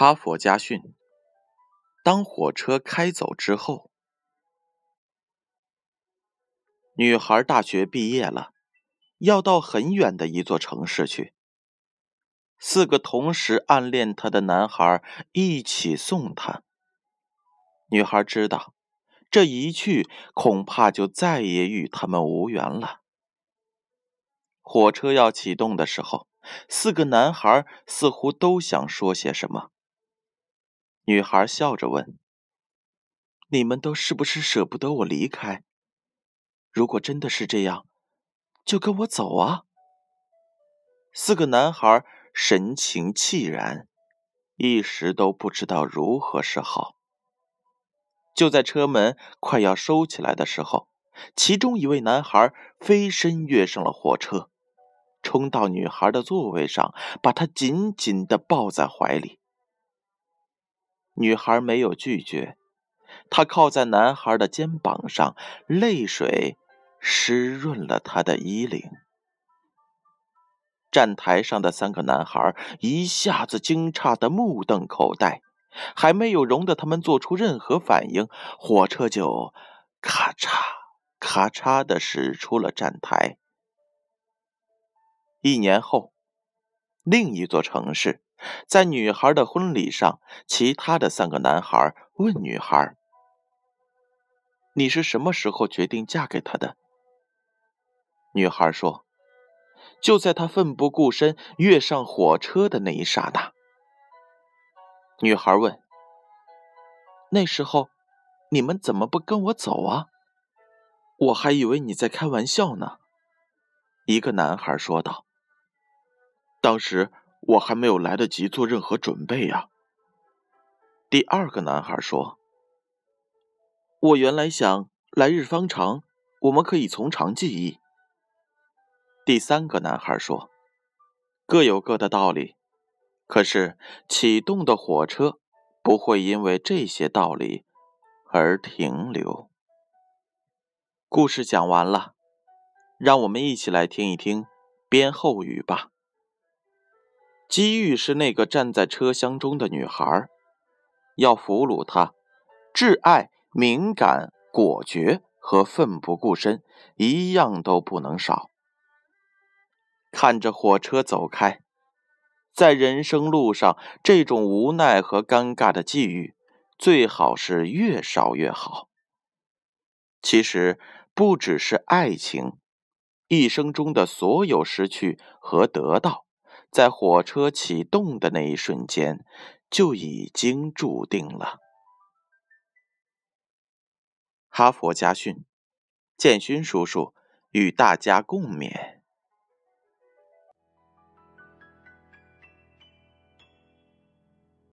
哈佛家训：当火车开走之后，女孩大学毕业了，要到很远的一座城市去。四个同时暗恋她的男孩一起送她。女孩知道，这一去恐怕就再也与他们无缘了。火车要启动的时候，四个男孩似乎都想说些什么。女孩笑着问：“你们都是不是舍不得我离开？如果真的是这样，就跟我走啊！”四个男孩神情凄然，一时都不知道如何是好。就在车门快要收起来的时候，其中一位男孩飞身跃上了火车，冲到女孩的座位上，把她紧紧地抱在怀里。女孩没有拒绝，她靠在男孩的肩膀上，泪水湿润了他的衣领。站台上的三个男孩一下子惊诧的目瞪口呆，还没有容得他们做出任何反应，火车就咔嚓咔嚓的驶出了站台。一年后，另一座城市。在女孩的婚礼上，其他的三个男孩问女孩：“你是什么时候决定嫁给他的？”女孩说：“就在他奋不顾身跃上火车的那一刹那。”女孩问：“那时候你们怎么不跟我走啊？我还以为你在开玩笑呢。”一个男孩说道：“当时。”我还没有来得及做任何准备呀。第二个男孩说：“我原来想来日方长，我们可以从长计议。”第三个男孩说：“各有各的道理，可是启动的火车不会因为这些道理而停留。”故事讲完了，让我们一起来听一听编后语吧。机遇是那个站在车厢中的女孩，要俘虏她，挚爱、敏感、果决和奋不顾身，一样都不能少。看着火车走开，在人生路上，这种无奈和尴尬的际遇，最好是越少越好。其实，不只是爱情，一生中的所有失去和得到。在火车启动的那一瞬间，就已经注定了。哈佛家训，建勋叔叔与大家共勉。